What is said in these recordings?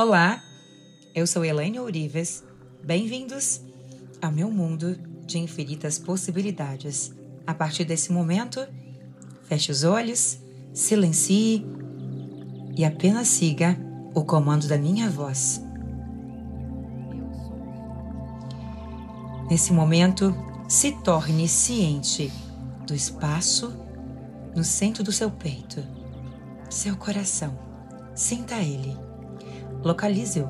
Olá, eu sou Elaine Ourives. Bem-vindos ao meu mundo de infinitas possibilidades. A partir desse momento, feche os olhos, silencie e apenas siga o comando da minha voz. Nesse momento, se torne ciente do espaço no centro do seu peito, seu coração. Sinta ele Localize-o.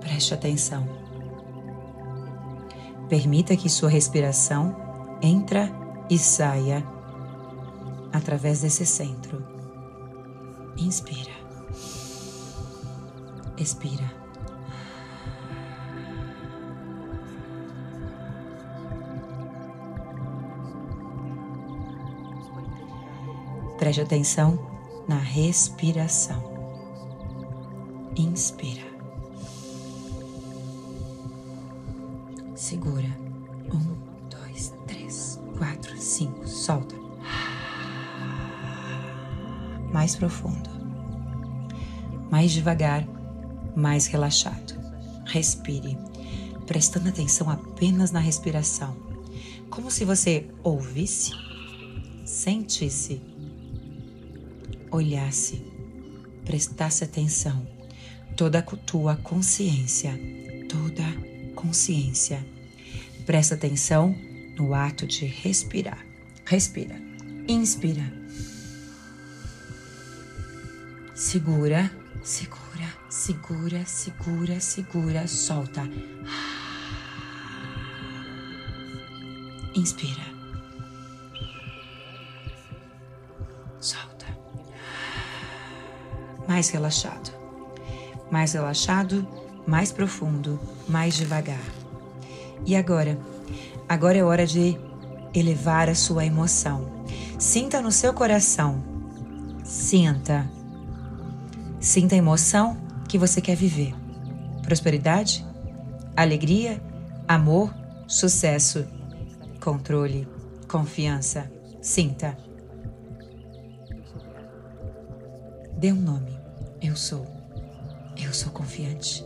Preste atenção. Permita que sua respiração entra e saia através desse centro. Inspira. Expira. Preste atenção na respiração. Inspira. Segura. Um, dois, três, quatro, cinco. Solta. Mais profundo. Mais devagar. Mais relaxado. Respire, prestando atenção apenas na respiração, como se você ouvisse, sentisse, olhasse, prestasse atenção toda tua consciência, toda consciência. Presta atenção no ato de respirar. Respira. Inspira. Segura, segura, segura, segura, segura, solta. Inspira. Solta. Mais relaxado mais relaxado, mais profundo, mais devagar. E agora? Agora é hora de elevar a sua emoção. Sinta no seu coração. Sinta. Sinta a emoção que você quer viver. Prosperidade, alegria, amor, sucesso, controle, confiança. Sinta. Dê um nome. Eu sou. Eu sou confiante.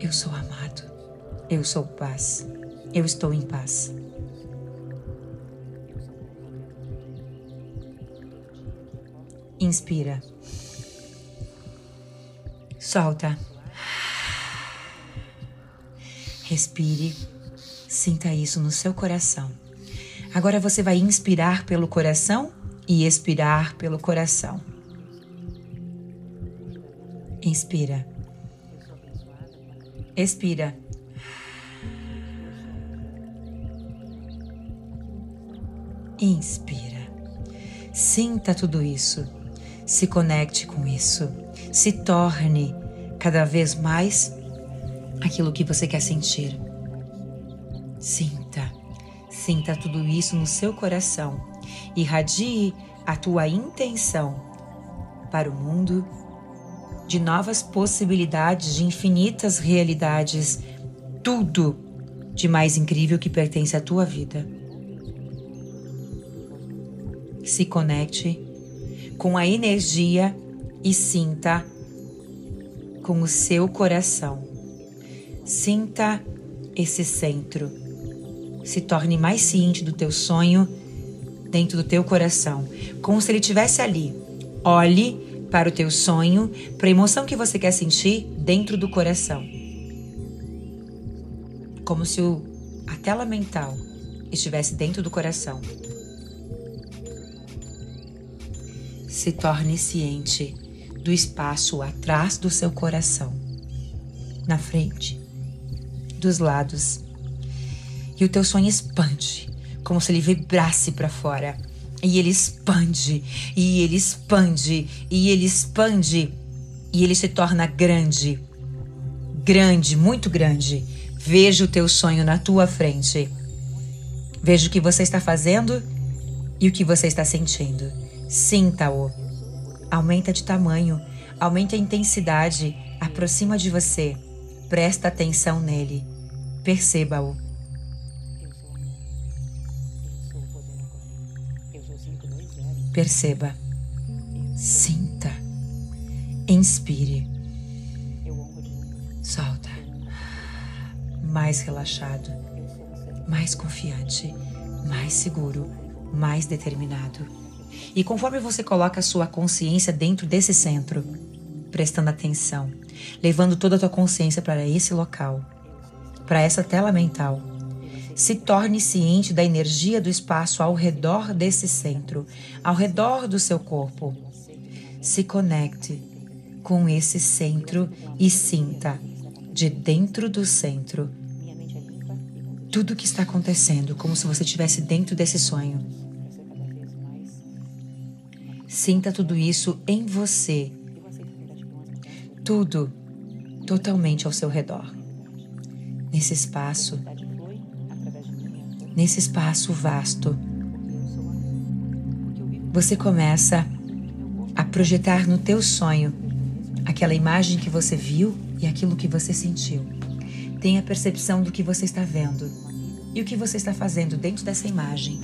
Eu sou amado. Eu sou paz. Eu estou em paz. Inspira. Solta. Respire. Sinta isso no seu coração. Agora você vai inspirar pelo coração e expirar pelo coração. Inspira. Expira. Inspira. Sinta tudo isso. Se conecte com isso. Se torne cada vez mais aquilo que você quer sentir. Sinta. Sinta tudo isso no seu coração. Irradie a tua intenção para o mundo de novas possibilidades, de infinitas realidades, tudo de mais incrível que pertence à tua vida. Se conecte com a energia e sinta com o seu coração. Sinta esse centro. Se torne mais ciente do teu sonho dentro do teu coração, como se ele estivesse ali. Olhe para o teu sonho, para a emoção que você quer sentir dentro do coração. Como se o, a tela mental estivesse dentro do coração. Se torne ciente do espaço atrás do seu coração, na frente, dos lados. E o teu sonho expande, como se ele vibrasse para fora e ele expande, e ele expande, e ele expande, e ele se torna grande. Grande, muito grande. Veja o teu sonho na tua frente. Veja o que você está fazendo e o que você está sentindo. Sinta-o. Aumenta de tamanho, aumenta a intensidade, aproxima de você. Presta atenção nele. Perceba-o. Perceba, sinta, inspire, Solta. Mais relaxado, mais confiante, mais seguro, mais determinado. E conforme você coloca a sua consciência dentro desse centro, prestando atenção, levando toda a tua consciência para esse local, para essa tela mental, se torne ciente da energia do espaço ao redor desse centro, ao redor do seu corpo. Se conecte com esse centro e sinta, de dentro do centro, tudo o que está acontecendo, como se você estivesse dentro desse sonho. Sinta tudo isso em você. Tudo totalmente ao seu redor. Nesse espaço, nesse espaço vasto, você começa a projetar no teu sonho aquela imagem que você viu e aquilo que você sentiu. Tenha percepção do que você está vendo e o que você está fazendo dentro dessa imagem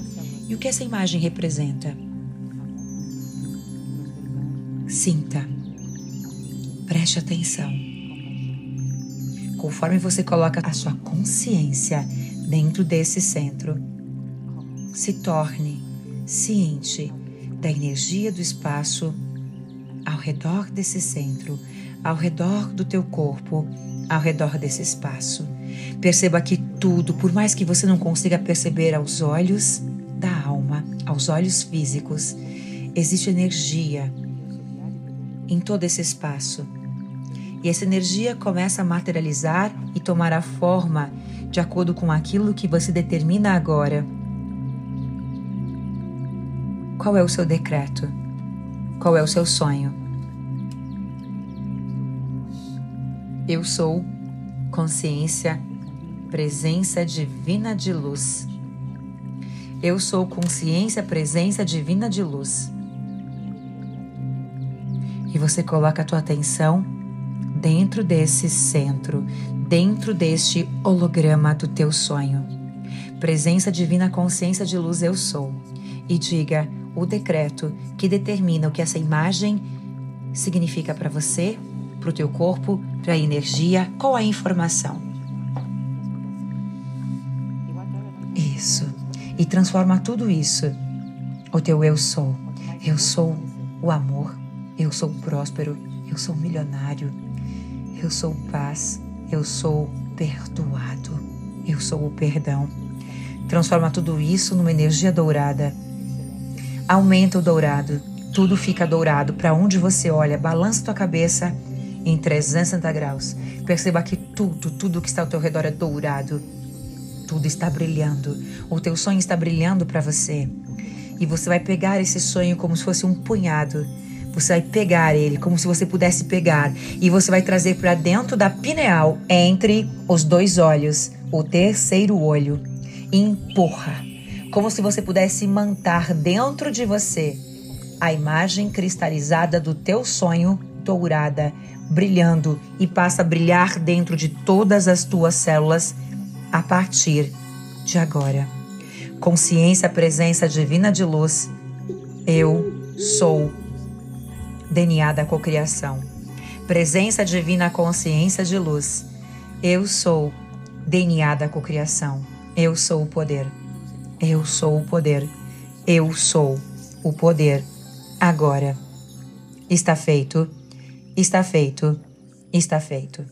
e o que essa imagem representa. Sinta. Preste atenção. Conforme você coloca a sua consciência dentro desse centro, se torne ciente da energia do espaço ao redor desse centro, ao redor do teu corpo, ao redor desse espaço. Perceba que tudo, por mais que você não consiga perceber aos olhos da alma, aos olhos físicos, existe energia em todo esse espaço. E essa energia começa a materializar tomar a forma de acordo com aquilo que você determina agora. Qual é o seu decreto? Qual é o seu sonho? Eu sou consciência, presença divina de luz. Eu sou consciência, presença divina de luz. E você coloca a tua atenção dentro desse centro, dentro deste holograma do teu sonho. Presença divina, consciência de luz, eu sou. E diga: o decreto que determina o que essa imagem significa para você, para o teu corpo, para a energia, qual a informação. Isso. E transforma tudo isso. O teu eu sou. Eu sou o amor. Eu sou próspero. Eu sou milionário. Eu sou paz. Eu sou perdoado. Eu sou o perdão. Transforma tudo isso numa energia dourada Aumenta o dourado. Tudo fica dourado. Para onde você olha, balança tua cabeça em 360 graus. Perceba que tudo, tudo que está ao teu redor é dourado. Tudo está brilhando. O teu sonho está brilhando para você. E você vai pegar esse sonho como se fosse um punhado. Você vai pegar ele como se você pudesse pegar e você vai trazer para dentro da pineal, entre os dois olhos, o terceiro olho. E empurra como se você pudesse mantar dentro de você a imagem cristalizada do teu sonho dourada, brilhando e passa a brilhar dentro de todas as tuas células a partir de agora. Consciência, presença divina de luz, eu sou DNA da cocriação. Presença divina, consciência de luz, eu sou DNA da cocriação. Eu sou o poder. Eu sou o poder. Eu sou o poder. Agora. Está feito. Está feito. Está feito.